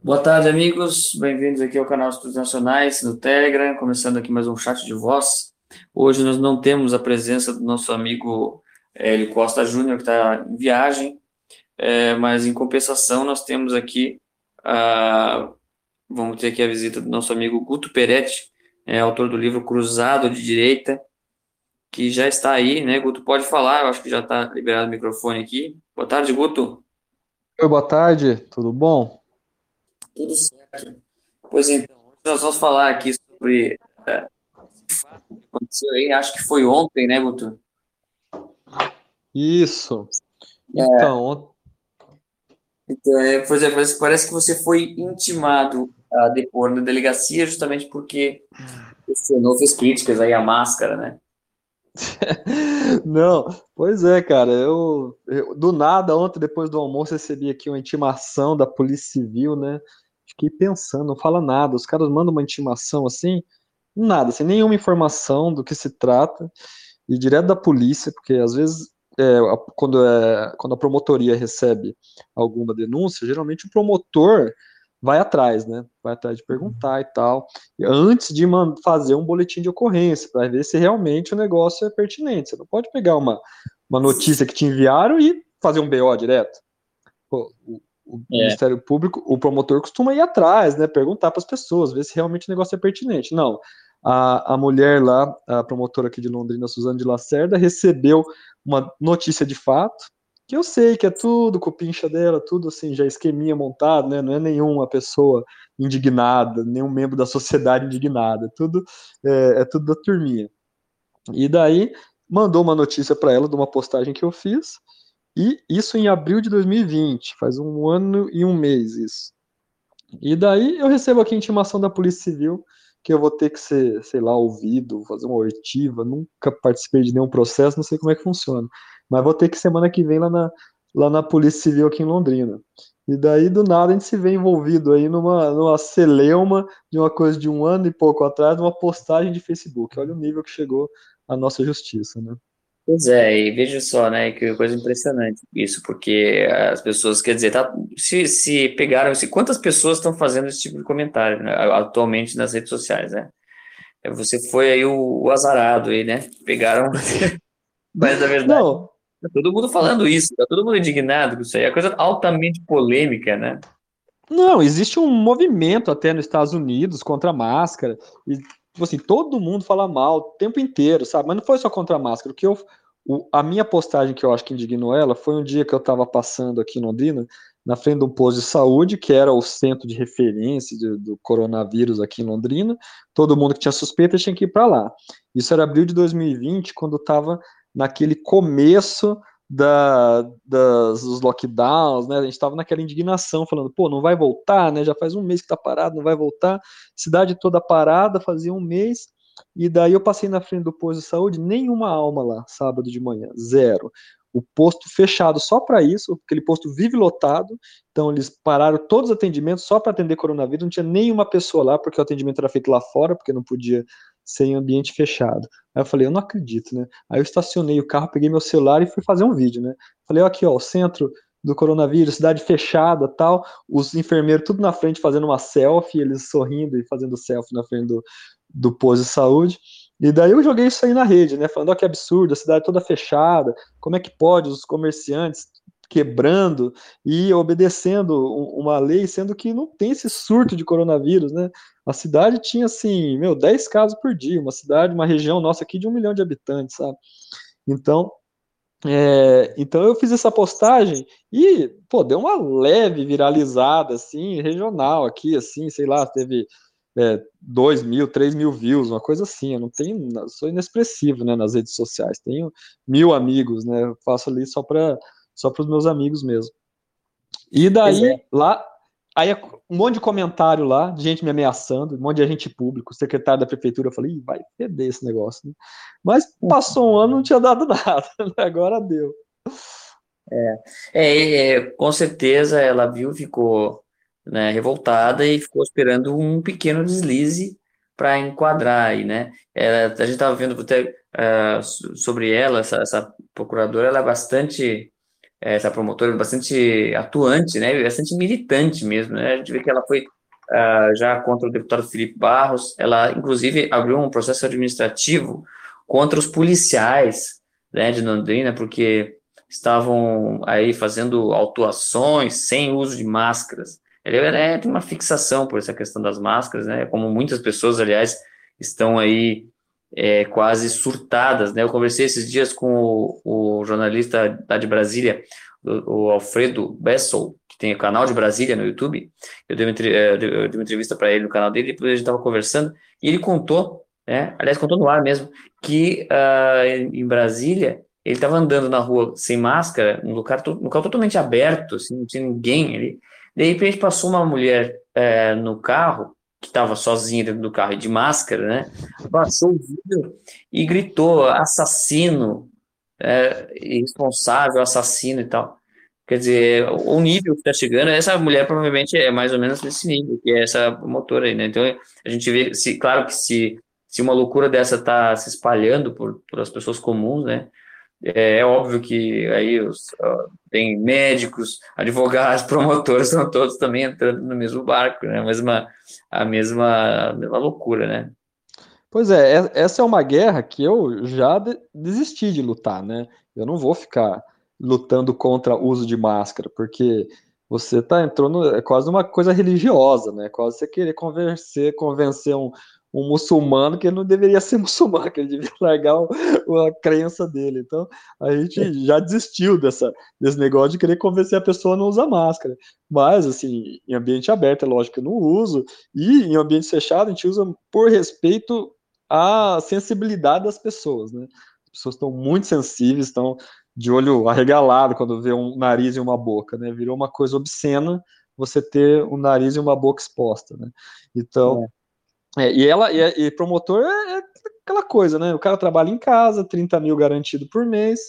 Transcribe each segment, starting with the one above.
Boa tarde, amigos. Bem-vindos aqui ao canal Estudos Nacionais no Telegram, começando aqui mais um chat de voz. Hoje nós não temos a presença do nosso amigo Hélio Costa Júnior, que está em viagem, é, mas em compensação nós temos aqui, a, vamos ter aqui a visita do nosso amigo Guto Peretti, é, autor do livro Cruzado de Direita, que já está aí, né? Guto pode falar, eu acho que já está liberado o microfone aqui. Boa tarde, Guto. Oi, boa tarde, tudo bom? Tudo certo. Pois então, hoje nós vamos falar aqui sobre é, esse fato que aconteceu aí, acho que foi ontem, né, Guto? Isso. É. Então, Então, é, por exemplo, parece que você foi intimado a depor na delegacia justamente porque senhor fez críticas aí à máscara, né? não, pois é, cara, eu, eu do nada ontem depois do almoço recebi aqui uma intimação da Polícia Civil, né? Fiquei pensando, não fala nada, os caras mandam uma intimação assim, nada, sem nenhuma informação do que se trata, e direto da polícia, porque às vezes é, quando, é, quando a promotoria recebe alguma denúncia, geralmente o promotor vai atrás, né? Vai atrás de perguntar e tal, antes de fazer um boletim de ocorrência, para ver se realmente o negócio é pertinente. Você não pode pegar uma, uma notícia que te enviaram e fazer um BO direto. O é. Ministério Público, o promotor costuma ir atrás, né? Perguntar para as pessoas, ver se realmente o negócio é pertinente. Não. A, a mulher lá, a promotora aqui de Londrina, Suzana de Lacerda, recebeu uma notícia de fato, que eu sei que é tudo cupincha dela, tudo assim, já esqueminha montado, né? Não é nenhuma pessoa indignada, nenhum membro da sociedade indignada, tudo é, é tudo da turminha. E daí mandou uma notícia para ela de uma postagem que eu fiz, e isso em abril de 2020, faz um ano e um mês isso. E daí eu recebo aqui a intimação da Polícia Civil que eu vou ter que ser, sei lá, ouvido, fazer uma oitiva, nunca participei de nenhum processo, não sei como é que funciona. Mas vou ter que semana que vem lá na, lá na Polícia Civil aqui em Londrina. E daí, do nada, a gente se vê envolvido aí numa, numa celeuma de uma coisa de um ano e pouco atrás, uma postagem de Facebook. Olha o nível que chegou a nossa justiça, né? Pois é, e veja só, né, que coisa impressionante isso, porque as pessoas, quer dizer, tá, se, se pegaram, se, quantas pessoas estão fazendo esse tipo de comentário né, atualmente nas redes sociais, né? Você foi aí o, o azarado aí, né? Pegaram, mas na verdade, Não. tá todo mundo falando isso, tá todo mundo indignado com isso aí, é coisa altamente polêmica, né? Não, existe um movimento até nos Estados Unidos contra a máscara, e tipo assim, todo mundo fala mal o tempo inteiro, sabe? Mas não foi só contra a máscara. O que eu, o, a minha postagem que eu acho que indignou ela foi um dia que eu estava passando aqui em Londrina, na frente de um posto de saúde, que era o centro de referência de, do coronavírus aqui em Londrina. Todo mundo que tinha suspeita tinha que ir para lá. Isso era abril de 2020, quando estava naquele começo da, das, dos lockdowns, né? A gente estava naquela indignação, falando, pô, não vai voltar, né? Já faz um mês que está parado, não vai voltar. Cidade toda parada, fazia um mês. E daí eu passei na frente do posto de saúde, nenhuma alma lá, sábado de manhã, zero. O posto fechado só para isso, aquele posto vive lotado, então eles pararam todos os atendimentos só para atender coronavírus, não tinha nenhuma pessoa lá, porque o atendimento era feito lá fora, porque não podia sem ambiente fechado. Aí eu falei, eu não acredito, né? Aí eu estacionei o carro, peguei meu celular e fui fazer um vídeo, né? Falei, aqui, ó, o centro do coronavírus, cidade fechada tal, os enfermeiros tudo na frente fazendo uma selfie, eles sorrindo e fazendo selfie na frente do, do posto de saúde. E daí eu joguei isso aí na rede, né? Falando, ó, que absurdo, a cidade toda fechada, como é que pode os comerciantes quebrando e obedecendo uma lei, sendo que não tem esse surto de coronavírus, né? A cidade tinha, assim, meu, 10 casos por dia, uma cidade, uma região nossa aqui de um milhão de habitantes, sabe? Então, é, então eu fiz essa postagem e, pô, deu uma leve viralizada, assim, regional aqui, assim, sei lá, teve é, 2 mil, 3 mil views, uma coisa assim, eu não tenho, sou inexpressivo, né, nas redes sociais, tenho mil amigos, né, eu faço ali só para só os meus amigos mesmo. E daí, é. lá, Aí um monte de comentário lá, de gente me ameaçando, um monte de agente público, secretário da prefeitura, eu falei, vai perder esse negócio. Né? Mas passou um ano, não tinha dado nada, né? agora deu. É, é, é, com certeza ela viu, ficou né, revoltada e ficou esperando um pequeno deslize para enquadrar aí, né? Ela, a gente estava vendo até uh, sobre ela, essa, essa procuradora, ela é bastante essa promotora bastante atuante, né, bastante militante mesmo, né, a gente vê que ela foi uh, já contra o deputado Felipe Barros, ela inclusive abriu um processo administrativo contra os policiais, né, de Londrina, porque estavam aí fazendo autuações sem uso de máscaras. Ele é, tem uma fixação por essa questão das máscaras, né, como muitas pessoas, aliás, estão aí é, quase surtadas, né? Eu conversei esses dias com o, o jornalista da de Brasília, o, o, Alfredo Bessel, que tem o canal de Brasília no YouTube. Eu dei uma, é, eu dei uma entrevista para ele no canal dele, depois a gente estava conversando, e ele contou, né? Aliás, contou no ar mesmo, que uh, em Brasília ele estava andando na rua sem máscara, no lugar, no local totalmente aberto, assim, não tinha ninguém ali. De repente passou uma mulher é, no carro que estava sozinha dentro do carro e de máscara, né? Baixou o e gritou assassino, é, irresponsável, assassino e tal. Quer dizer, o nível que está chegando, essa mulher provavelmente é mais ou menos desse nível, que é essa motora aí, né? Então a gente vê, se, claro que se, se uma loucura dessa está se espalhando por, por as pessoas comuns, né? É, é óbvio que aí os, tem médicos, advogados, promotores, estão todos também entrando no mesmo barco, né? A mesma, a mesma, a mesma loucura, né? Pois é, essa é uma guerra que eu já desisti de lutar, né? Eu não vou ficar lutando contra o uso de máscara, porque você está entrando, é quase uma coisa religiosa, né? Quase você querer convencer, convencer um, um muçulmano que ele não deveria ser muçulmano, que ele devia largar o, a crença dele. Então, a gente já desistiu dessa, desse negócio de querer convencer a pessoa a não usar máscara. Mas, assim, em ambiente aberto, é lógico que eu não uso, e em ambiente fechado, a gente usa por respeito à sensibilidade das pessoas, né? As pessoas estão muito sensíveis, estão de olho arregalado quando vê um nariz e uma boca, né? Virou uma coisa obscena você ter um nariz e uma boca exposta, né? Então, é é, e ela e, e promotor é, é, aquela coisa, né? O cara trabalha em casa, 30 mil garantido por mês,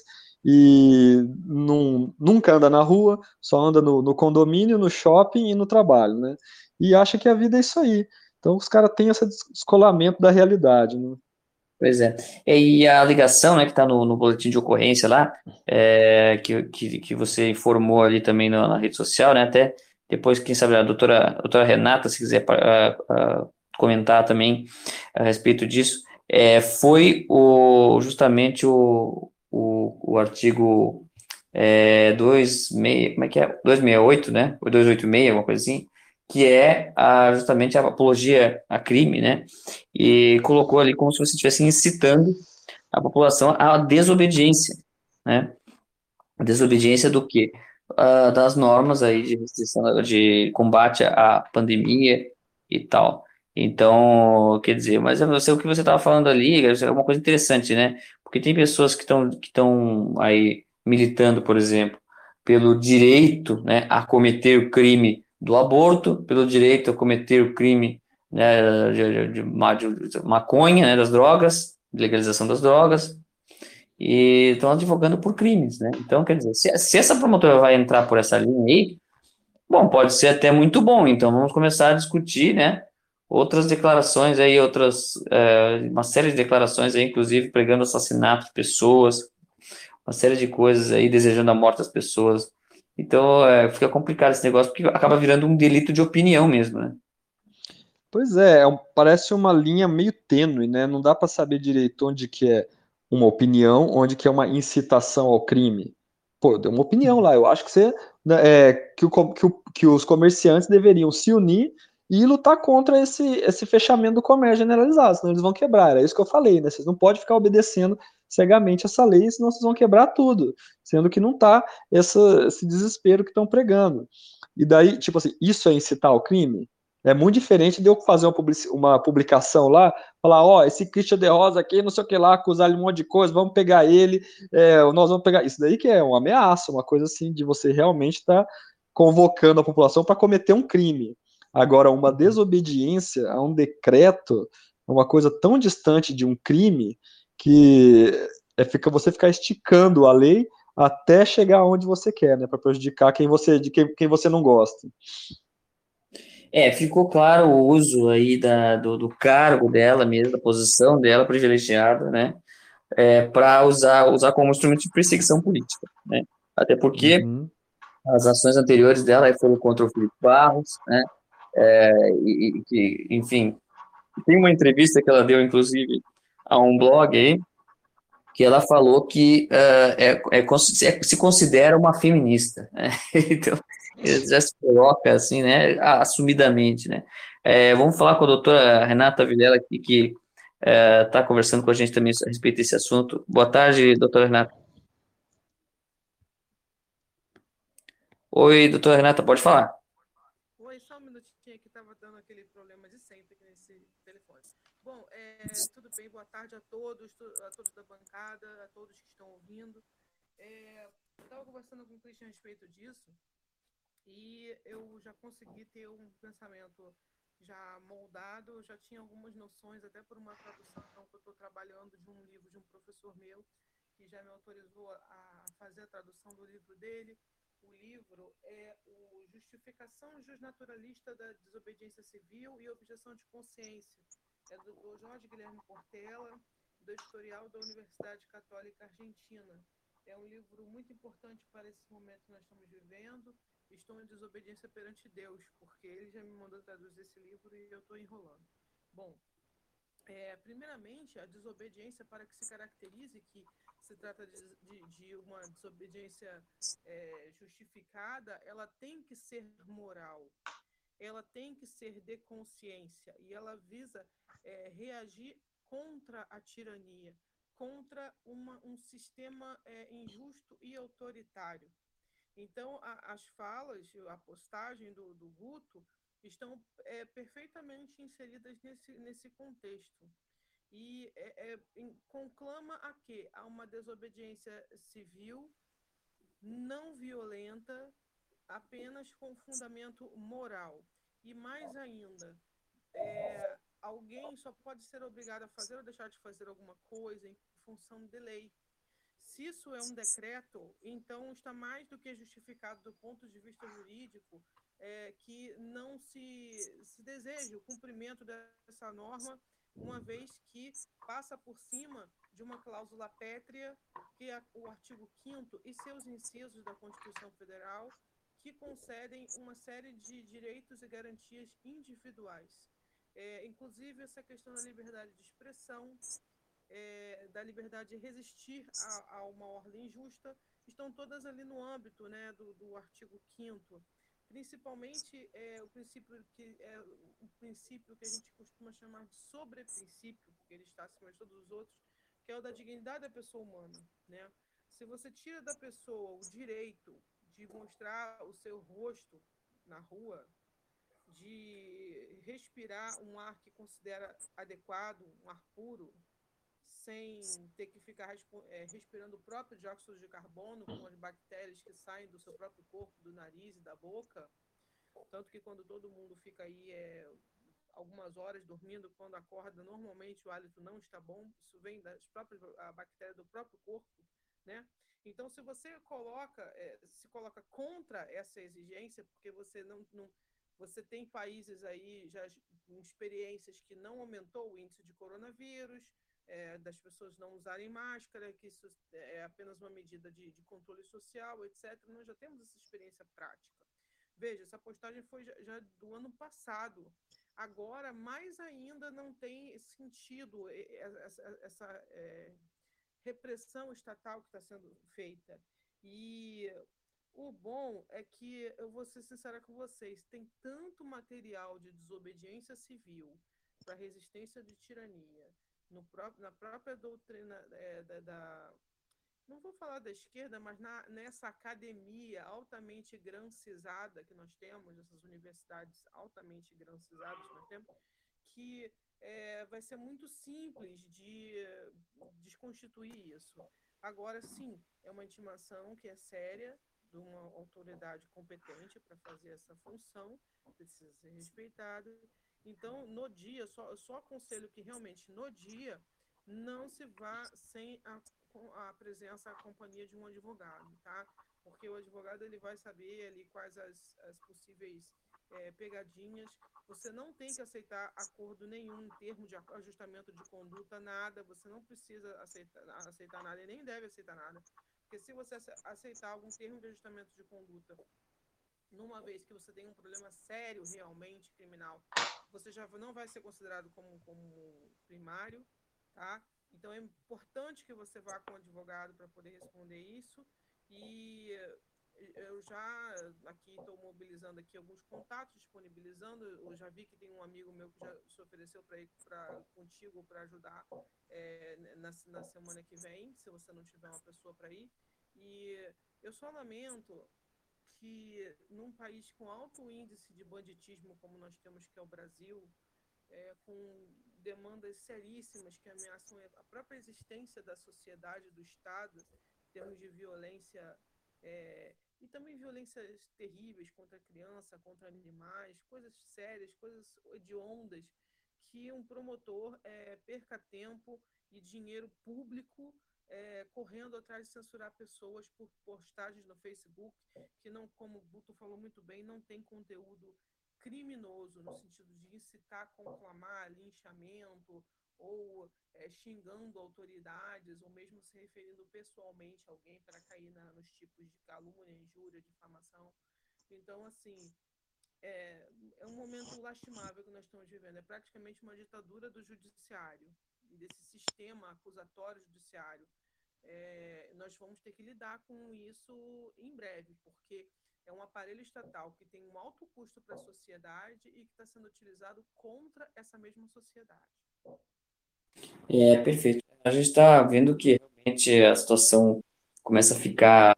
e num, nunca anda na rua, só anda no, no, condomínio, no shopping e no trabalho, né? E acha que a vida é isso aí. Então os caras têm esse descolamento da realidade, né? Pois é. E a ligação, né, que está no, no, boletim de ocorrência lá, é, que, que, que, você informou ali também na, na, rede social, né? Até depois, quem sabe, a doutora, a doutora Renata, se quiser uh, uh, comentar também a respeito disso, é, foi o, justamente o, o, o artigo é, 26, como é que é? 268, né? Ou 286, alguma coisa assim, que é a, justamente a apologia a crime, né? E colocou ali como se você estivesse incitando a população à desobediência, né? A desobediência do quê? Uh, das normas aí de restrição, de combate à pandemia e tal. Então, quer dizer, mas você, o que você estava falando ali é uma coisa interessante, né? Porque tem pessoas que estão que estão aí militando, por exemplo, pelo direito né, a cometer o crime do aborto, pelo direito a cometer o crime né, de, de, de, maconha, né, das drogas, legalização das drogas, e estão advogando por crimes, né? Então, quer dizer, se, se essa promotora vai entrar por essa linha aí, bom, pode ser até muito bom, então vamos começar a discutir, né? Outras declarações aí, outras, é, uma série de declarações aí, inclusive pregando assassinato de pessoas, uma série de coisas aí, desejando a morte das pessoas. Então, é, fica complicado esse negócio, porque acaba virando um delito de opinião mesmo, né? Pois é, é parece uma linha meio tênue, né? Não dá para saber direito onde que é uma opinião, onde que é uma incitação ao crime. Pô, deu uma opinião lá. Eu acho que você, né, é, que, o, que, o, que os comerciantes deveriam se unir e lutar contra esse, esse fechamento do comércio generalizado, senão eles vão quebrar. É isso que eu falei, né? Vocês não podem ficar obedecendo cegamente essa lei, senão vocês vão quebrar tudo, sendo que não está esse desespero que estão pregando. E daí, tipo assim, isso é incitar ao crime? É muito diferente de eu fazer uma, public, uma publicação lá, falar, ó, oh, esse Christian de Rosa aqui, não sei o que lá, acusar ele um monte de coisa, vamos pegar ele, é, nós vamos pegar. Isso daí que é uma ameaça, uma coisa assim, de você realmente estar tá convocando a população para cometer um crime. Agora, uma desobediência a um decreto é uma coisa tão distante de um crime que é fica, você ficar esticando a lei até chegar onde você quer, né, para prejudicar quem você, de quem, quem você não gosta. É, ficou claro o uso aí da, do, do cargo dela mesmo, da posição dela privilegiada, né, é, para usar, usar como instrumento de perseguição política, né. até porque uhum. as ações anteriores dela foram contra o Felipe Barros, né? É, e, que, enfim, tem uma entrevista que ela deu, inclusive, a um blog aí, que ela falou que uh, é, é, é, se considera uma feminista. Né? Então, já se coloca assim, né, assumidamente, né. É, vamos falar com a doutora Renata Vilela que está é, conversando com a gente também a respeito desse assunto. Boa tarde, doutora Renata. Oi, doutora Renata, pode falar. Oi, só um minutinho que estava dando aquele problema de sempre nesse telefone. Bom, é, tudo bem, boa tarde a todos, a todos da bancada, a todos que estão ouvindo. É, estava conversando com o Christian a respeito disso e eu já consegui ter um pensamento já moldado, já tinha algumas noções, até por uma tradução que eu estou trabalhando de um livro de um professor meu, que já me autorizou a fazer a tradução do livro dele. O livro é o Justificação Justnaturalista da Desobediência Civil e Objeção de Consciência. É do, do Jorge Guilherme Portela, do editorial da Universidade Católica Argentina. É um livro muito importante para esse momento que nós estamos vivendo estou em desobediência perante Deus, porque ele já me mandou traduzir esse livro e eu estou enrolando. Bom, é, primeiramente, a desobediência, para que se caracterize que se trata de, de, de uma desobediência é, justificada, ela tem que ser moral, ela tem que ser de consciência e ela visa é, reagir contra a tirania, contra uma, um sistema é, injusto e autoritário. Então, a, as falas, a postagem do, do Guto estão é, perfeitamente inseridas nesse, nesse contexto. E é, é, conclama a quê? A uma desobediência civil, não violenta, apenas com fundamento moral. E mais ainda, é, alguém só pode ser obrigado a fazer ou deixar de fazer alguma coisa em função de lei. Se isso é um decreto, então está mais do que justificado do ponto de vista jurídico é, que não se, se deseje o cumprimento dessa norma, uma vez que passa por cima de uma cláusula pétrea, que é o artigo 5 e seus incisos da Constituição Federal, que concedem uma série de direitos e garantias individuais. É, inclusive essa questão da liberdade de expressão, é, da liberdade de resistir a, a, uma ordem injusta estão todas ali no âmbito né, do, do artigo 5 principalmente é, o princípio que é o princípio que a gente costuma chamar de sobre-princípio, porque ele está acima de todos os outros, que é o da dignidade da pessoa humana, né? Se você tira da pessoa o direito de mostrar o seu rosto na rua, de respirar um ar que considera adequado, um ar puro, sem ter que ficar é, respirando o próprio dióxido de carbono com as bactérias que saem do seu próprio corpo, do nariz e da boca. Tanto que quando todo mundo fica aí é, algumas horas dormindo, quando acorda, normalmente o hálito não está bom. Isso vem das próprias a bactéria do próprio corpo, né? Então, se você coloca, é, se coloca contra essa exigência, porque você não, não você tem países aí já com experiências que não aumentou o índice de coronavírus, é, das pessoas não usarem máscara, que isso é apenas uma medida de, de, controle social, etc. Nós já temos essa experiência prática. Veja, essa postagem foi já, já do ano passado. Agora, mais ainda, não tem sentido essa, essa é, repressão estatal que está sendo feita. E o bom é que, eu vou ser sincera com vocês, tem tanto material de desobediência civil para resistência de tirania, no próprio, na própria doutrina é, da, da, não vou falar da esquerda, mas na, nessa academia altamente grancizada que nós temos, essas universidades altamente grancizadas que nós temos, que é, vai ser muito simples de desconstituir isso. Agora, sim, é uma intimação que é séria, de uma autoridade competente para fazer essa função, precisa ser respeitado então, no dia, só, só aconselho que realmente no dia não se vá sem a, a presença, a companhia de um advogado, tá? Porque o advogado ele vai saber ali quais as, as possíveis é, pegadinhas. Você não tem que aceitar acordo nenhum em termos de ajustamento de conduta, nada. Você não precisa aceitar, aceitar nada e nem deve aceitar nada. Porque se você aceitar algum termo de ajustamento de conduta, numa vez que você tem um problema sério realmente criminal, você já não vai ser considerado como, como primário, tá? Então é importante que você vá com um advogado para poder responder isso e eu já aqui estou mobilizando aqui alguns contatos, disponibilizando. Eu já vi que tem um amigo meu que já se ofereceu para ir pra, contigo para ajudar é, na, na semana que vem, se você não tiver uma pessoa para ir. E eu só lamento que num país com alto índice de banditismo como nós temos que é o Brasil, é, com demandas seríssimas que ameaçam a própria existência da sociedade, do Estado, em termos de violência é, e também violências terríveis contra criança, contra animais, coisas sérias, coisas hediondas, que um promotor é, perca tempo e dinheiro público é, correndo atrás de censurar pessoas por postagens no Facebook que não, como o Buto falou muito bem, não tem conteúdo criminoso no sentido de incitar, conclamar, linchamento ou é, xingando autoridades, ou mesmo se referindo pessoalmente a alguém para cair na, nos tipos de calúnia, injúria, difamação. Então, assim, é, é um momento lastimável que nós estamos vivendo. É praticamente uma ditadura do judiciário desse sistema acusatório judiciário. É, nós vamos ter que lidar com isso em breve, porque é um aparelho estatal que tem um alto custo para a sociedade e que está sendo utilizado contra essa mesma sociedade. É, perfeito. A gente está vendo que realmente a situação começa a ficar,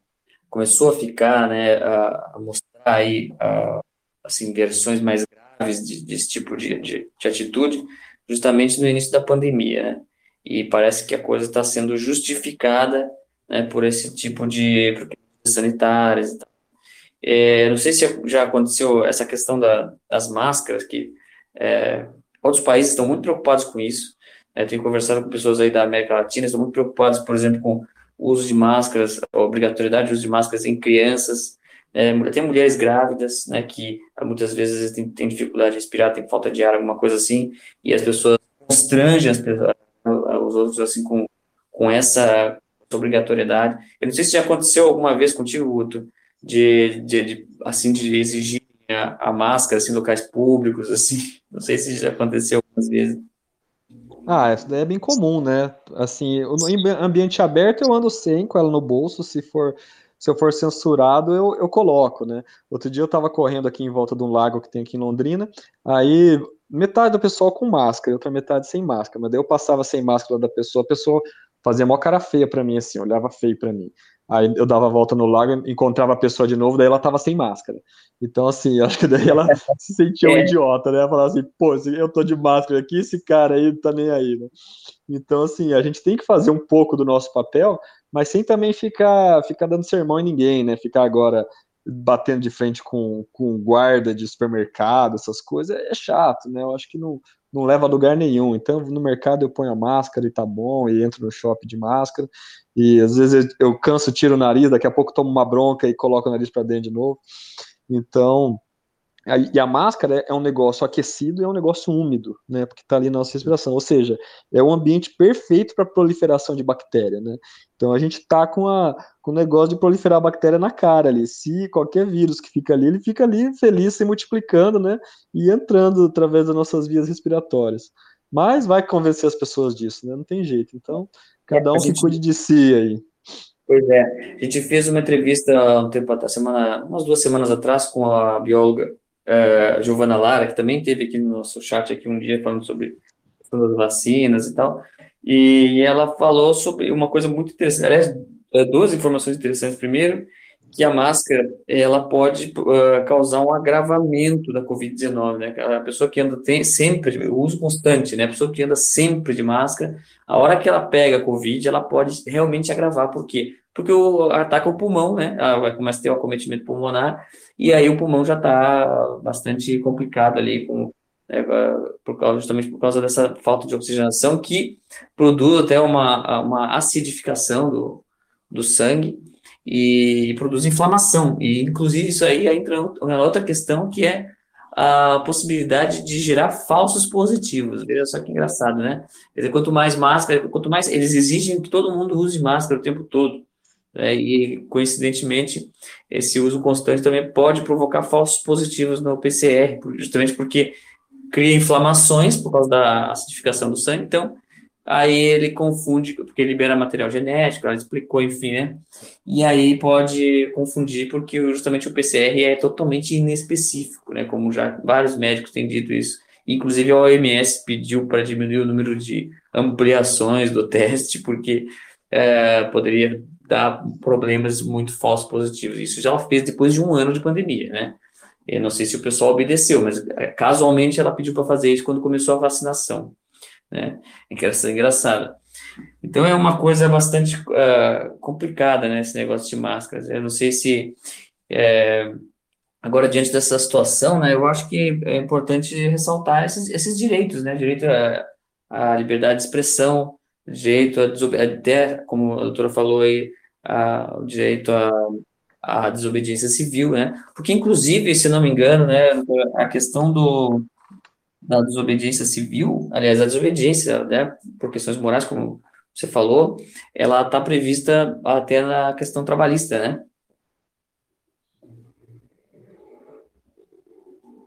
começou a ficar, né, a, a mostrar aí, a, assim, versões mais graves de, desse tipo de, de, de, atitude, justamente no início da pandemia, né? E parece que a coisa está sendo justificada, né, por esse tipo de sanitárias. É, não sei se já aconteceu essa questão da, das máscaras, que é, outros países estão muito preocupados com isso, é, tenho conversado com pessoas aí da América Latina, estão muito preocupados, por exemplo, com o uso de máscaras, a obrigatoriedade de uso de máscaras em crianças. É, tem mulheres grávidas, né, que muitas vezes têm, têm dificuldade de respirar, tem falta de ar, alguma coisa assim, e as pessoas constrangem as pessoas, os outros assim com, com essa obrigatoriedade. Eu não sei se já aconteceu alguma vez contigo, Guto, de, de, de assim de exigir a, a, máscara assim, em locais públicos, assim. Não sei se já aconteceu algumas vezes. Ah, isso daí é bem comum, né? Assim, no ambiente aberto eu ando sem com ela no bolso, se for se eu for censurado, eu, eu coloco, né? Outro dia eu tava correndo aqui em volta de um lago que tem aqui em Londrina, aí metade do pessoal com máscara, outra metade sem máscara, mas daí eu passava sem máscara da pessoa, a pessoa fazia uma cara feia para mim, assim, olhava feio para mim. Aí eu dava a volta no lago, encontrava a pessoa de novo, daí ela tava sem máscara. Então, assim, acho que daí ela se sentia um é. idiota, né? Falar assim, pô, eu tô de máscara aqui, esse cara aí tá nem aí, né? Então, assim, a gente tem que fazer um pouco do nosso papel, mas sem também ficar, ficar dando sermão em ninguém, né? Ficar agora batendo de frente com, com guarda de supermercado, essas coisas, é chato, né? Eu acho que não, não leva a lugar nenhum. Então, no mercado eu ponho a máscara e tá bom, e entro no shopping de máscara, e às vezes eu canso, tiro o nariz, daqui a pouco tomo uma bronca e coloco o nariz para dentro de novo. Então, e a máscara é um negócio aquecido e é um negócio úmido, né? Porque está ali na nossa respiração. Ou seja, é um ambiente perfeito para proliferação de bactéria, né? Então a gente está com, a, com o negócio de proliferar a bactéria na cara ali. Se qualquer vírus que fica ali, ele fica ali feliz, se multiplicando, né? E entrando através das nossas vias respiratórias. Mas vai convencer as pessoas disso, né? Não tem jeito. Então, cada é, um que cuide de si aí. Pois é, a gente fez uma entrevista um tempo atrás, semana, umas duas semanas atrás, com a bióloga uh, Giovana Lara, que também teve aqui no nosso chat aqui um dia falando sobre as vacinas e tal, e ela falou sobre uma coisa muito interessante, aliás, é, duas informações interessantes. Primeiro, que a máscara ela pode uh, causar um agravamento da Covid-19, né? A pessoa que anda tem, sempre, uso constante, né? A pessoa que anda sempre de máscara, a hora que ela pega a Covid, ela pode realmente agravar. Por quê? Porque o, ataca o pulmão, né? Ela começa a ter o acometimento pulmonar, e aí o pulmão já está bastante complicado ali, com, né, por causa, justamente por causa dessa falta de oxigenação, que produz até uma, uma acidificação do, do sangue, e, produz inflamação. E, inclusive, isso aí entra uma outra questão que é a possibilidade de gerar falsos positivos. Veja só que engraçado, né? Quer dizer, quanto mais máscara, quanto mais eles exigem que todo mundo use máscara o tempo todo. Né? E, coincidentemente, esse uso constante também pode provocar falsos positivos no PCR, justamente porque cria inflamações por causa da acidificação do sangue, então aí ele confunde, porque libera material genético, ela explicou, enfim, né? E aí pode confundir, porque justamente o PCR é totalmente inespecífico, né? Como já vários médicos têm dito isso. Inclusive a OMS pediu para diminuir o número de ampliações do teste, porque é, poderia dar problemas muito falsos positivos. Isso já fez depois de um ano de pandemia, né? Eu não sei se o pessoal obedeceu, mas é, casualmente ela pediu para fazer isso quando começou a vacinação né? E que ser engraçada. Então é uma coisa bastante uh, complicada, né? Esse negócio de máscaras. Eu não sei se é, agora diante dessa situação, né? Eu acho que é importante ressaltar esses, esses direitos, né? Direito à, à liberdade de expressão, direito a até como a doutora falou aí, a, o direito à, à desobediência civil, né? Porque inclusive, se não me engano, né? A questão do da desobediência civil, aliás, a desobediência, né, por questões morais, como você falou, ela está prevista até na questão trabalhista, né?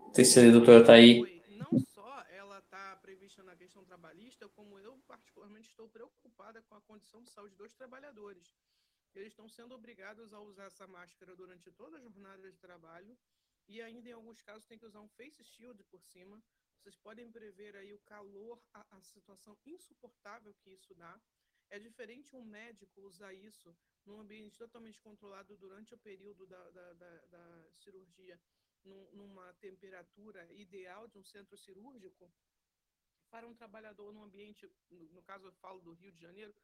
Não sei se a doutora está aí. Não só ela está prevista na questão trabalhista, como eu particularmente estou preocupada com a condição de saúde dos trabalhadores. Eles estão sendo obrigados a usar essa máscara durante toda a jornada de trabalho e ainda em alguns casos tem que usar um face shield por cima vocês podem prever aí o calor, a, a situação insuportável que isso dá. É diferente um médico usar isso num ambiente totalmente controlado durante o período da, da, da, da cirurgia, num, numa temperatura ideal de um centro cirúrgico, para um trabalhador num ambiente, no, no caso eu falo do Rio de Janeiro,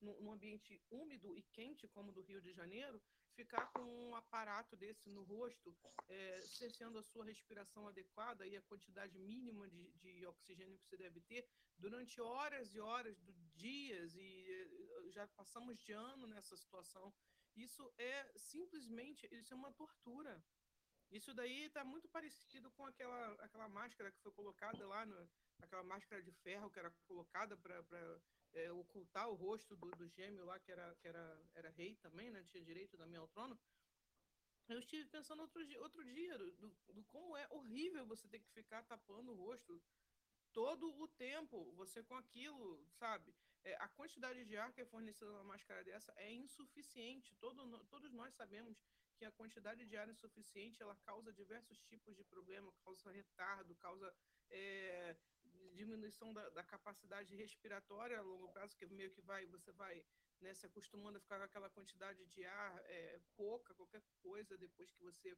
num ambiente úmido e quente como o do Rio de Janeiro, ficar com um aparato desse no rosto, é, cerceando a sua respiração adequada e a quantidade mínima de, de oxigênio que você deve ter durante horas e horas, do dias, e eh, já passamos de ano nessa situação. Isso é simplesmente, isso é uma tortura. Isso daí está muito parecido com aquela, aquela máscara que foi colocada lá, no, aquela máscara de ferro que era colocada para é, ocultar o rosto do, do, gêmeo lá, que era, que era, era rei também, né? Tinha direito também ao trono. Eu estive pensando outro dia, outro dia do, do, como é horrível você ter que ficar tapando o rosto todo o tempo, você com aquilo, sabe? É, a quantidade de ar que é fornecida numa máscara dessa é insuficiente. Todo, todos nós sabemos que a quantidade de ar insuficiente ela causa diversos tipos de problema, causa retardo, causa é, diminuição da, da, capacidade respiratória a longo prazo, que meio que vai, você vai né, se acostumando a ficar com aquela quantidade de ar é, pouca, qualquer coisa, depois que você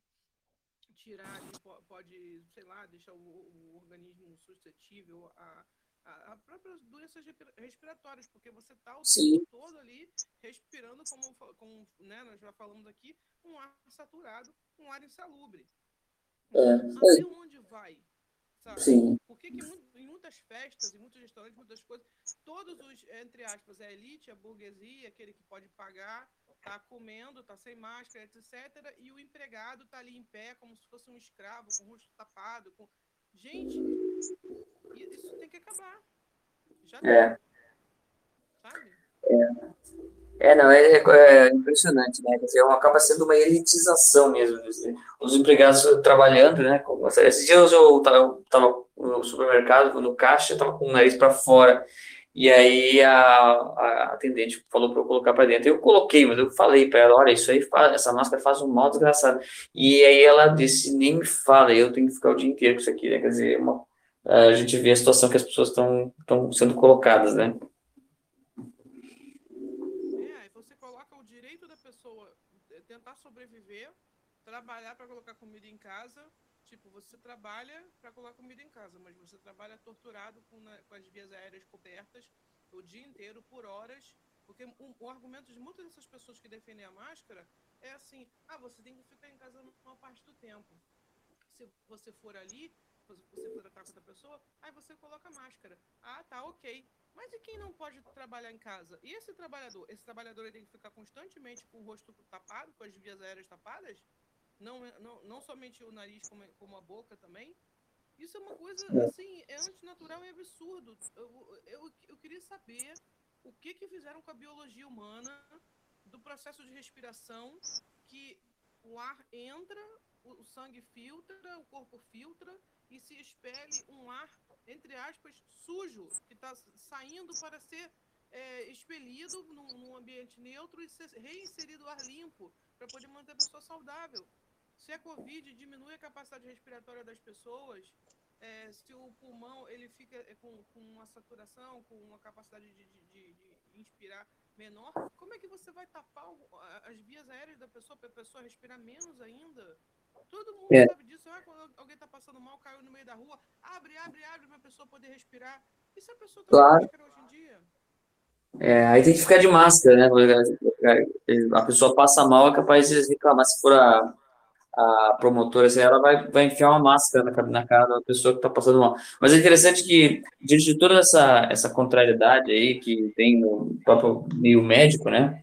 tirar, pode, sei lá, deixar o, o organismo suscetível a, a, a, próprias doenças respiratórias, porque você está o Sim. tempo todo ali respirando, como, como né, nós já falamos aqui, um ar saturado, um ar insalubre. É. Até onde vai? Sabe? Sim. Por que, que em muitas festas, em muitos restaurantes, muitas coisas, todos os, entre aspas, a elite, a burguesia, aquele que pode pagar, tá comendo, tá sem máscara, etc. E o empregado tá ali em pé, como se fosse um escravo, com o rosto tapado. Com... Gente, isso tem que acabar. Já é. Sabe? É. É, não, é, é, impressionante, né? Quer dizer, acaba sendo uma elitização mesmo. Os empregados trabalhando, né? Esses dias eu estava no supermercado, no caixa, estava com o nariz para fora. E aí a, a atendente falou para eu colocar para dentro. Eu coloquei, mas eu falei para ela: olha, isso aí, faz, essa máscara faz um mal desgraçado. E aí ela disse: nem me fala, eu tenho que ficar o dia inteiro com isso aqui, né? Quer dizer, uma, a gente vê a situação que as pessoas estão sendo colocadas, né? Trabalhar para colocar comida em casa, tipo, você trabalha para colocar comida em casa, mas você trabalha torturado com, na, com as vias aéreas cobertas o dia inteiro, por horas, porque um, o argumento de muitas dessas pessoas que defendem a máscara é assim, ah, você tem que ficar em casa uma parte do tempo. Se você for ali, você for tratar com outra pessoa, aí você coloca máscara. Ah, tá, ok. Mas e quem não pode trabalhar em casa? E esse trabalhador? Esse trabalhador tem que ficar constantemente com o rosto tapado, com as vias aéreas tapadas? Não, é, não, não somente o nariz, como, como a boca também. Isso é uma coisa, é. assim, é antinatural e absurdo. Eu, eu, eu queria saber o que, que fizeram com a biologia humana do processo de respiração que o ar entra, o sangue filtra, o corpo filtra e se expele um ar, entre aspas, sujo, que está saindo para ser é, expelido num, num, ambiente neutro e ser reinserido ar limpo, para poder manter a pessoa saudável. Se a Covid diminui a capacidade respiratória das pessoas, é, se o pulmão ele fica é, com, com uma saturação, com uma capacidade de, de, de, inspirar menor, como é que você vai tapar as vias aéreas da pessoa para a pessoa respirar menos ainda? Todo mundo é. sabe disso. Ah, quando alguém está passando mal, caiu no meio da rua, abre, abre, abre para a pessoa poder respirar. E se a pessoa está claro. máscara hoje em dia? É, aí tem que ficar de máscara, né? A pessoa passa mal, é capaz de reclamar. Se for a, a promotora, assim, ela vai, vai enfiar uma máscara na, na cara da pessoa que está passando mal. Mas é interessante que, diante de toda essa, essa contrariedade aí que tem no próprio meio médico, né?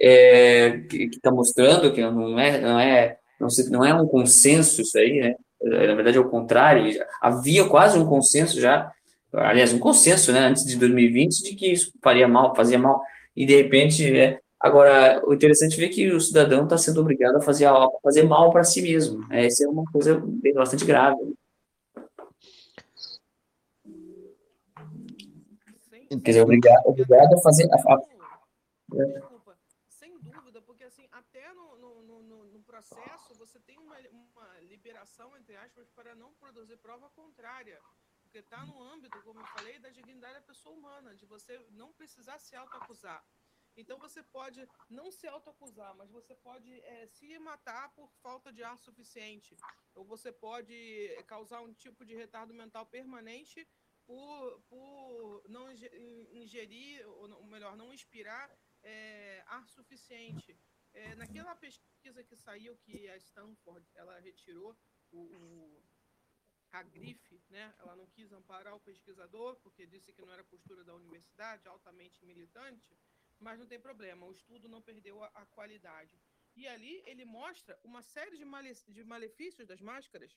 É, que está mostrando que não é, não é não, se, não é um consenso isso aí, né? Na verdade é o contrário. Havia quase um consenso já, aliás, um consenso, né, antes de 2020, de que isso faria mal, fazia mal. E de repente, é, agora o interessante é ver que o cidadão está sendo obrigado a fazer, a fazer mal para si mesmo. Essa é uma coisa bastante grave. Quer dizer, obrigado, obrigado a fazer. A, a, para não produzir prova contrária. Porque está no âmbito, como eu falei, da dignidade da pessoa humana, de você não precisar se autoacusar. Então você pode não se autoacusar, mas você pode é, se matar por falta de ar suficiente. Ou você pode causar um tipo de retardo mental permanente por, por não ingerir, ou melhor, não inspirar é, ar suficiente. É, naquela pesquisa que saiu, que a Stanford ela retirou o, o, a grife, né? ela não quis amparar o pesquisador, porque disse que não era postura da universidade, altamente militante, mas não tem problema, o estudo não perdeu a, a qualidade. E ali ele mostra uma série de, male, de malefícios das máscaras,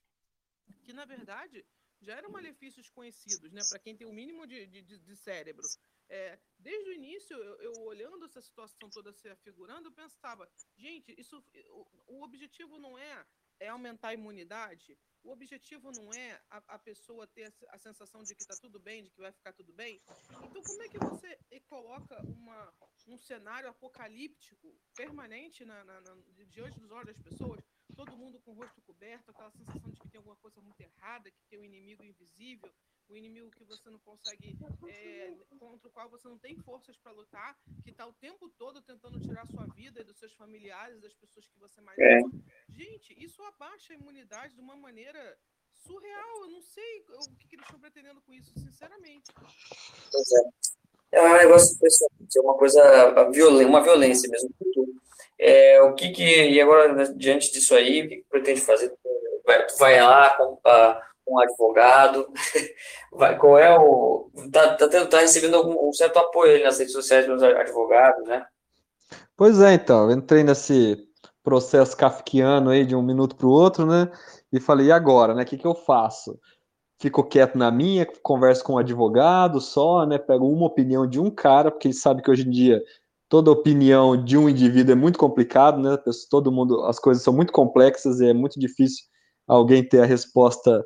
que na verdade já eram malefícios conhecidos, né? Para quem tem o mínimo de, de, de cérebro. É, desde o início, eu, eu, olhando essa situação toda se afigurando, eu pensava, gente, isso, o, o objetivo não é é aumentar a imunidade, o objetivo não é a, a pessoa ter a sensação de que está tudo bem, de que vai ficar tudo bem. Então, como é que você coloca uma, um cenário apocalíptico permanente na, na, na, diante dos olhos das pessoas? Todo mundo com o rosto coberto, aquela sensação de que tem alguma coisa muito errada, que tem um inimigo invisível, o inimigo que você não consegue, é, contra o qual você não tem forças para lutar, que está o tempo todo tentando tirar sua vida e dos seus familiares, das pessoas que você mais é. ama. Gente, isso abaixa a imunidade de uma maneira surreal. Eu não sei o que, que eles estão pretendendo com isso, sinceramente. Pois é. É um negócio é uma coisa, uma violência mesmo. É, o que que, e agora, diante disso aí, o que, que pretende fazer? Vai, tu vai lá, com, um advogado? Vai, qual é o. Tá, tá, tá recebendo algum, um certo apoio nas redes sociais dos advogados, né? Pois é, então. Entrei nesse processo kafkiano aí de um minuto para o outro, né? E falei, e agora, né? O que, que eu faço? Fico quieto na minha, converso com um advogado só, né? Pego uma opinião de um cara, porque ele sabe que hoje em dia toda opinião de um indivíduo é muito complicado, né? Todo mundo, as coisas são muito complexas e é muito difícil alguém ter a resposta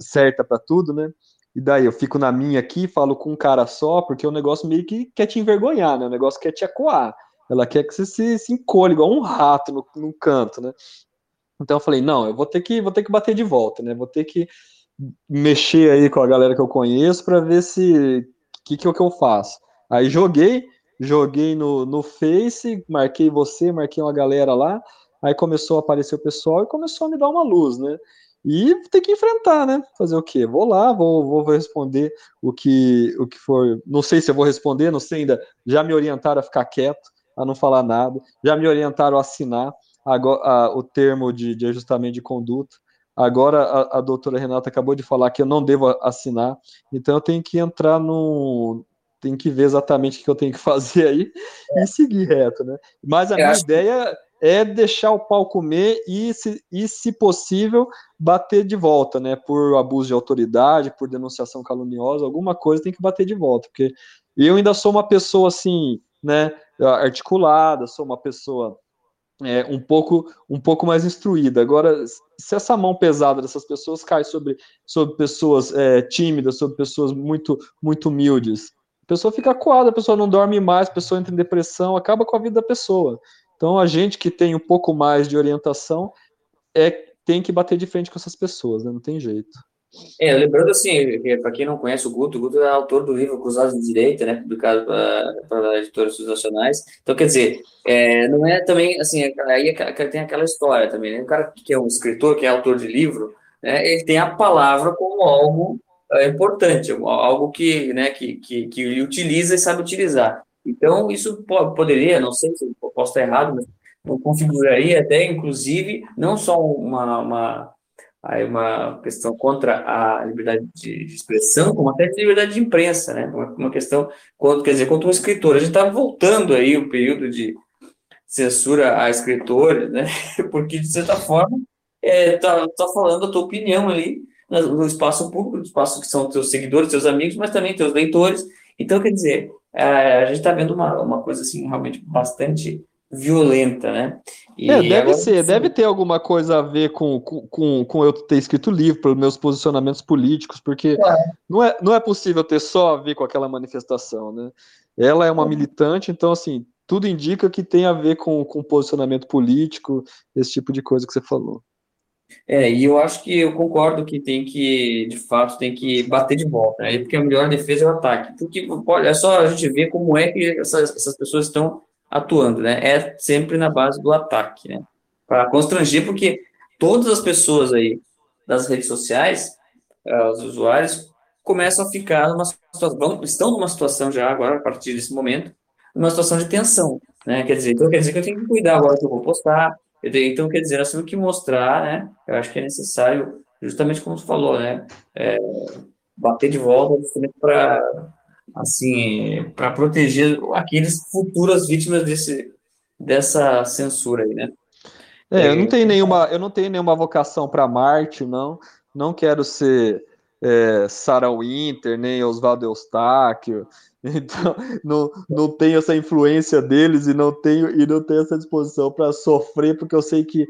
certa para tudo, né? E daí eu fico na minha aqui, falo com um cara só, porque o negócio meio que quer te envergonhar, né? O negócio quer te acuar. Ela quer que você se, se encolhe igual um rato no, no canto, né? Então eu falei, não, eu vou ter que vou ter que bater de volta, né? Vou ter que mexer aí com a galera que eu conheço para ver se que que é o que eu faço. Aí joguei, joguei no, no Face, marquei você, marquei uma galera lá, aí começou a aparecer o pessoal e começou a me dar uma luz, né? E tem que enfrentar, né? Fazer o quê? Vou lá, vou, vou responder o que, o que for. Não sei se eu vou responder, não sei ainda. Já me orientaram a ficar quieto, a não falar nada. Já me orientaram a assinar agora, a, o termo de, de, ajustamento de conduta. Agora a, a, doutora Renata acabou de falar que eu não devo assinar, então eu tenho que entrar no. Tenho que ver exatamente o que eu tenho que fazer aí é. e seguir reto, né? Mas a eu minha ideia é deixar o pau comer e, se, e, se possível, bater de volta, né? Por abuso de autoridade, por denunciação caluniosa, alguma coisa tem que bater de volta, porque eu ainda sou uma pessoa assim né, articulada, sou uma pessoa é, um pouco um pouco mais instruída. Agora, se essa mão pesada dessas pessoas cai sobre, sobre pessoas é, tímidas, sobre pessoas muito muito humildes, a pessoa fica coada, a pessoa não dorme mais, a pessoa entra em depressão, acaba com a vida da pessoa. Então, a gente que tem um pouco mais de orientação é tem que bater de frente com essas pessoas, né? não tem jeito. É, lembrando assim, para quem não conhece o Guto, o Guto é autor do livro Cruzados de Direita, né, publicado para editoras nacionais. Então, quer dizer, é, não é também, assim, aí é tem aquela história também, né, o cara que é um escritor, que é autor de livro, né, ele tem a palavra como algo é, importante, algo que, né, que, que, que ele utiliza e sabe utilizar. Então, isso poderia, não sei se posso estar errado, mas configuraria até, inclusive, não só uma, uma uma questão contra a liberdade de expressão, como até de liberdade de imprensa, né? Uma, questão, quer dizer, contra um escritor. A gente está voltando aí o período de censura a escritores, né? Porque, de certa forma, é, tá, tá falando a tua opinião ali no espaço público, no espaço que são teus seguidores, teus amigos, mas também teus leitores. Então, quer dizer, a, a gente está vendo uma, uma coisa, assim, realmente bastante violenta, né? E é, deve agora, ser, sim. deve ter alguma coisa a ver com, com, com eu ter escrito livro, pelos meus posicionamentos políticos, porque claro. não, é, não é possível ter só a ver com aquela manifestação, né? Ela é uma uhum. militante, então, assim, tudo indica que tem a ver com, com posicionamento político, esse tipo de coisa que você falou. É, e eu acho que eu concordo que tem que, de fato, tem que bater de volta, né? Porque a melhor defesa é o ataque. Porque, olha, é só a gente ver como é que essas, essas pessoas estão atuando, né? É sempre na base do ataque, né? Para constranger, porque todas as pessoas aí das redes sociais, uh, os usuários, começam a ficar numa situação, estão numa situação já agora, a partir desse momento, numa situação de tensão, né? Quer dizer, então quer dizer que eu tenho que cuidar agora que eu vou postar, então quer dizer, nós temos que mostrar, né? Eu acho que é necessário, justamente como você falou, né? É, bater de volta justamente para assim, para proteger aqueles futuras vítimas desse, dessa censura aí, né? É, eu não tenho nenhuma, eu não tenho nenhuma vocação para Marte, não. Não quero ser é, Sarah Winter, nem Oswaldo Eustáquio. Então, não, não tenho essa influência deles e não tenho e não tenho essa disposição para sofrer, porque eu sei que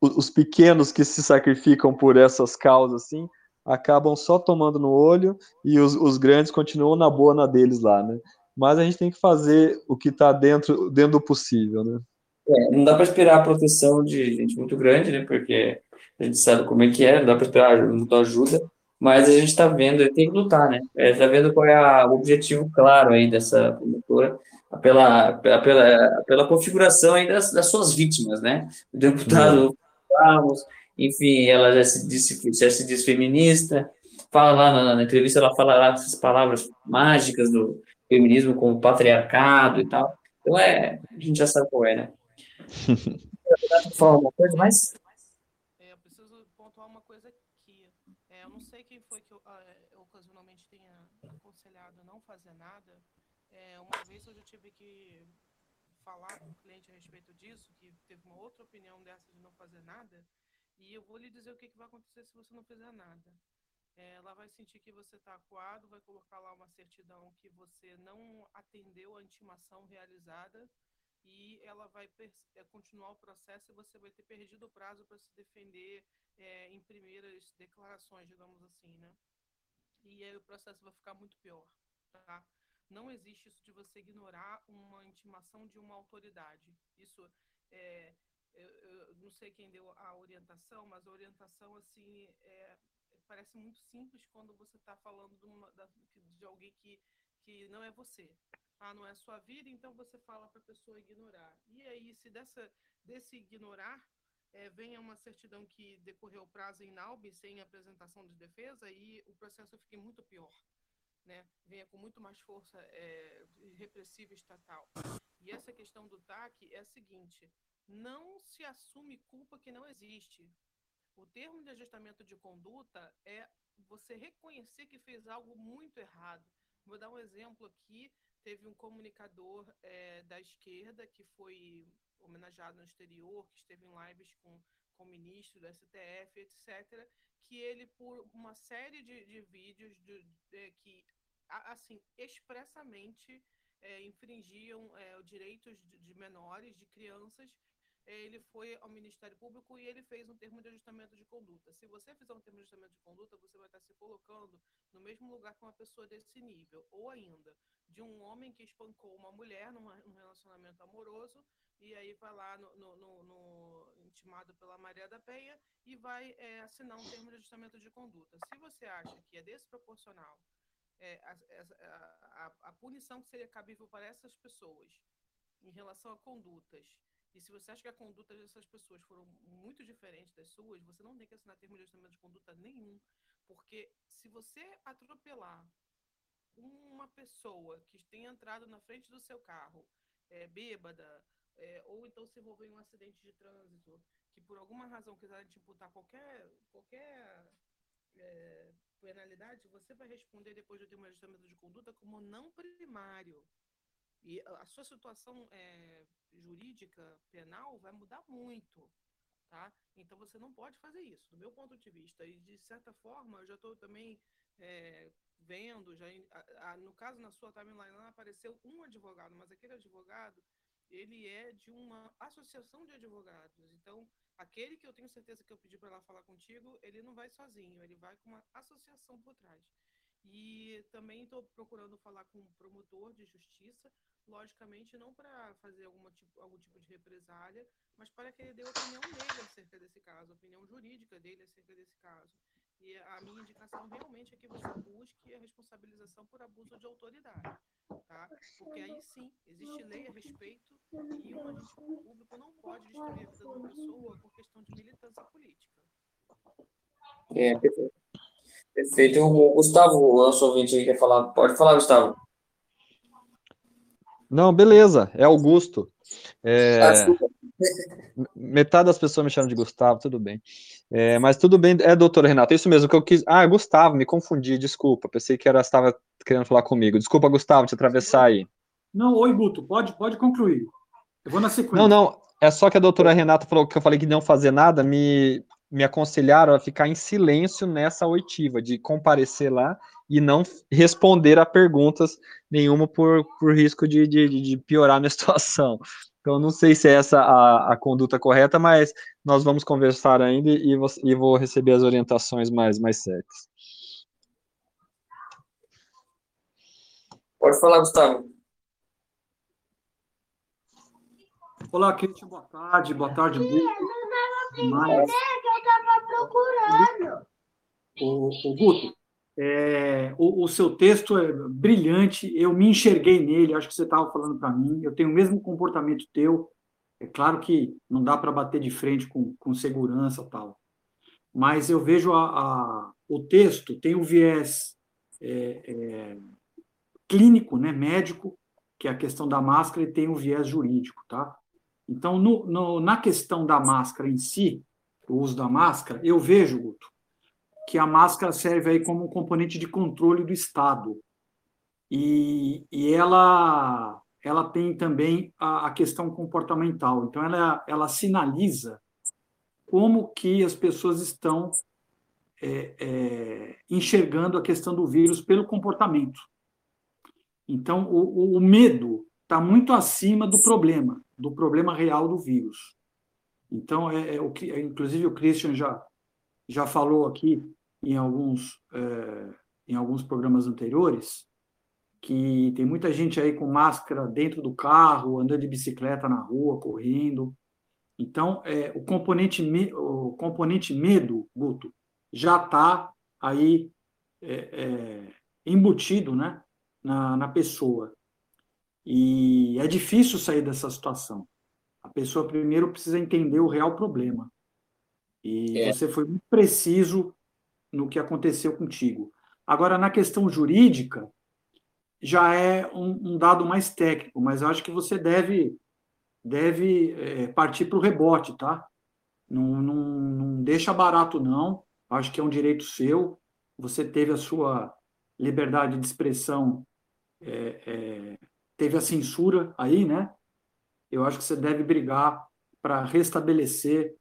os pequenos que se sacrificam por essas causas assim, acabam só tomando no olho e os, os grandes continuam na boa na deles lá, né? Mas a gente tem que fazer o que está dentro, dentro do possível, né? É, não dá para esperar a proteção de gente muito grande, né? Porque a gente sabe como é que é, não dá para esperar muita ajuda, mas a gente está vendo, tem que lutar, né? Está é, vendo qual é a, o objetivo claro aí dessa promotora, pela, pela, pela, pela configuração aí das, das suas vítimas, né? O deputado uhum. Ramos, enfim, ela já se disse, já se diz feminista, fala lá na, na, entrevista, ela fala lá essas palavras mágicas do feminismo como patriarcado e tal. Então é, a gente já sabe qual é, né? Falar uma coisa mais? É, eu preciso pontuar uma coisa aqui. É, eu não sei quem foi que eu, uh, ocasionalmente tenha aconselhado não fazer nada. É, uma vez eu já tive que falar com o cliente a respeito disso, que teve uma outra opinião dessa de não fazer nada. E eu vou lhe dizer o que, que vai acontecer se você não fizer nada. É, ela vai sentir que você está acuado, vai colocar lá uma certidão que você não atendeu a intimação realizada e ela vai é, continuar o processo e você vai ter perdido o prazo para se defender é, em primeiras declarações, digamos assim, né? E aí o processo vai ficar muito pior, tá? Não existe isso de você ignorar uma intimação de uma autoridade. Isso é, eu, eu, não sei quem deu a orientação, mas a orientação assim é, parece muito simples quando você está falando de, uma, de, alguém que, que não é você. Ah, não é a sua vida, então você fala para a pessoa ignorar. E aí, se dessa, desse ignorar é, venha uma certidão que decorreu o prazo NAUB sem apresentação de defesa, e o processo fique muito pior. Né? Venha com muito mais força é, repressiva estatal. E essa questão do TAC é a seguinte: não se assume culpa que não existe. O termo de ajustamento de conduta é você reconhecer que fez algo muito errado. Vou dar um exemplo aqui. Teve um comunicador é, da esquerda que foi homenageado no exterior, que esteve em lives com, com ministro do STF, etc., que ele, por uma série de, de vídeos de, de, que, assim, expressamente é, infringiam é, direitos de, de, menores, de crianças, ele foi ao Ministério Público e ele fez um termo de ajustamento de conduta. Se você fizer um termo de ajustamento de conduta, você vai estar se colocando no mesmo lugar que uma pessoa desse nível, ou ainda de um homem que espancou uma mulher num relacionamento amoroso e aí vai lá no, no, no, no, intimado pela Maria da Penha e vai é, assinar um termo de ajustamento de conduta. Se você acha que é desproporcional é, a, a, a, a, punição que seria cabível para essas pessoas em relação a condutas, e se você acha que a conduta dessas pessoas foram muito diferentes das suas, você não tem que assinar termo de ajustamento de conduta nenhum, porque se você atropelar uma pessoa que tem entrado na frente do seu carro, é, bêbada, é, ou então se envolver em um acidente de trânsito, que por alguma razão quiserem te imputar qualquer, qualquer é, penalidade, você vai responder depois de ter um ajustamento de conduta como não primário. E a sua situação é, jurídica, penal, vai mudar muito. Tá? Então você não pode fazer isso, do meu ponto de vista. E de certa forma, eu já estou também é, vendo, já a, a, no caso na sua timeline lá apareceu um advogado, mas aquele advogado ele é de uma associação de advogados. Então, aquele que eu tenho certeza que eu pedi para ela falar contigo, ele não vai sozinho, ele vai com uma associação por trás. E também estou procurando falar com um promotor de justiça, logicamente não para fazer alguma tipo, algum tipo de represália, mas para que ele dê a opinião dele acerca desse caso, a opinião jurídica dele acerca desse caso. E a minha indicação realmente é que você busque a responsabilização por abuso de autoridade tá? Porque aí sim, existe lei a respeito e um agente público não pode destruir a vida de uma pessoa por questão de militância política. É, perfeito. Perfeito. O Gustavo, o nosso ouvinte aí quer falar. Pode falar, Gustavo. Não, beleza. É Augusto. É... Ah, metade das pessoas me chamam de Gustavo, tudo bem. É, mas tudo bem, é doutor Renato, é isso mesmo que eu quis. Ah, Gustavo, me confundi, desculpa. Pensei que era estava querendo falar comigo. Desculpa, Gustavo, te atravessar aí. Não, oi, Guto, pode, pode concluir. Eu vou na sequência. Não, não, é só que a doutora Renata falou que eu falei que não fazer nada, me, me aconselharam a ficar em silêncio nessa oitiva, de comparecer lá e não responder a perguntas nenhuma por, por risco de, de, de piorar a minha situação. Então, não sei se é essa a, a conduta correta, mas nós vamos conversar ainda e vou, e vou receber as orientações mais, mais certas. Pode falar, Gustavo. Olá, Cristian, boa tarde. Boa tarde, Guto. Mas... O, o Guto, é, o, o, seu texto é brilhante, eu me enxerguei nele, acho que você estava falando para mim, eu tenho o mesmo comportamento teu. É claro que não dá para bater de frente com, com segurança tal, mas eu vejo a, a o texto tem o viés é, é, clínico, né, médico, que é a questão da máscara, e tem o viés jurídico, tá? Então, no, no, na questão da máscara em si, o uso da máscara, eu vejo, Guto, que a máscara serve aí como um componente de controle do Estado. E, e ela, ela tem também a, a questão comportamental. Então, ela, ela sinaliza como que as pessoas estão é, é, enxergando a questão do vírus pelo comportamento. Então, o, o medo está muito acima do problema, do problema real do vírus. Então, é, é o que, inclusive o Christian já já falou aqui em alguns, é, em alguns programas anteriores, que tem muita gente aí com máscara dentro do carro, andando de bicicleta na rua, correndo. Então, é, o, componente, o componente medo, Guto, já está aí é, é, embutido né, na, na pessoa. E é difícil sair dessa situação. A pessoa primeiro precisa entender o real problema. E é. você foi muito preciso no que aconteceu contigo. Agora, na questão jurídica, já é um, um dado mais técnico, mas eu acho que você deve, deve é, partir para o rebote, tá? Não, não, não deixa barato, não. Acho que é um direito seu. Você teve a sua liberdade de expressão, é, é, teve a censura aí, né? Eu acho que você deve brigar para restabelecer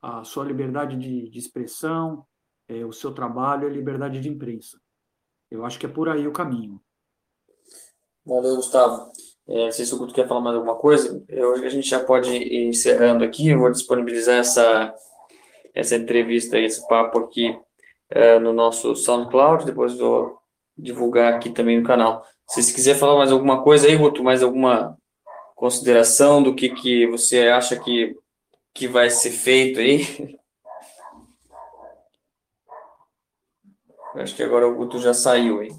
a sua liberdade de, de expressão, é, o seu trabalho é liberdade de imprensa. Eu acho que é por aí o caminho. Valeu, Gustavo. É, não sei se o Guto quer falar mais alguma coisa. Eu, a gente já pode ir encerrando aqui. Eu vou disponibilizar essa, essa entrevista, esse papo aqui é, no nosso SoundCloud. Depois vou divulgar aqui também no canal. Se você quiser falar mais alguma coisa aí, Guto, mais alguma consideração do que, que você acha que, que vai ser feito aí? Acho que agora o Guto já saiu aí.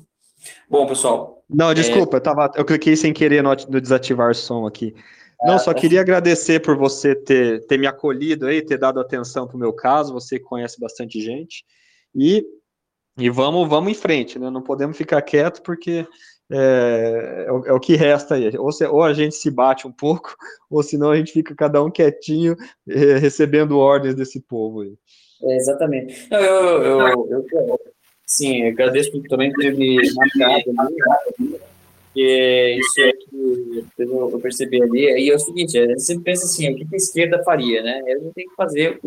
Bom, pessoal. Não, desculpa, é... eu, tava, eu cliquei sem querer no, no desativar som aqui. Não, ah, só tá. queria agradecer por você ter, ter me acolhido aí, ter dado atenção para o meu caso, você conhece bastante gente. E, e vamos, vamos em frente, né? Não podemos ficar quieto porque é, é, o, é, o, que resta aí. Ou, se, ou, a gente se bate um pouco, ou senão a gente fica cada um quietinho, é, recebendo ordens desse povo aí. É, exatamente. Eu, eu, eu, eu, sim, agradeço também por ter me marcado ali, porque isso é que eu percebi ali. E é o seguinte, a gente sempre pensa assim, o que a esquerda faria, né? A gente tem que fazer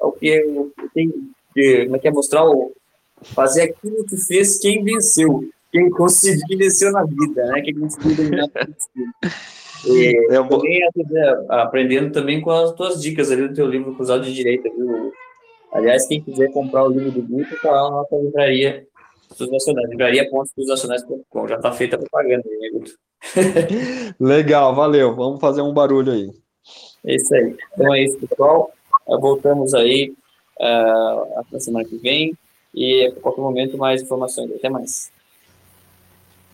o que, o que tem que, como é que é, mostrar o, fazer aquilo que fez quem venceu quem conseguiu desceu na vida, né? Quem conseguiu dominar e é também aprendendo também com as tuas dicas ali do teu livro Cruzado de Direita, viu? Aliás, quem quiser comprar o livro do Guto, tá lá na nossa livraria dos nacionais, livraria.nacionais.com. Já tá feita a propaganda aí, Guto? Legal, valeu. Vamos fazer um barulho aí. É isso aí. Então é isso, pessoal. Voltamos aí uh, na semana que vem e a qualquer momento mais informações. Até mais.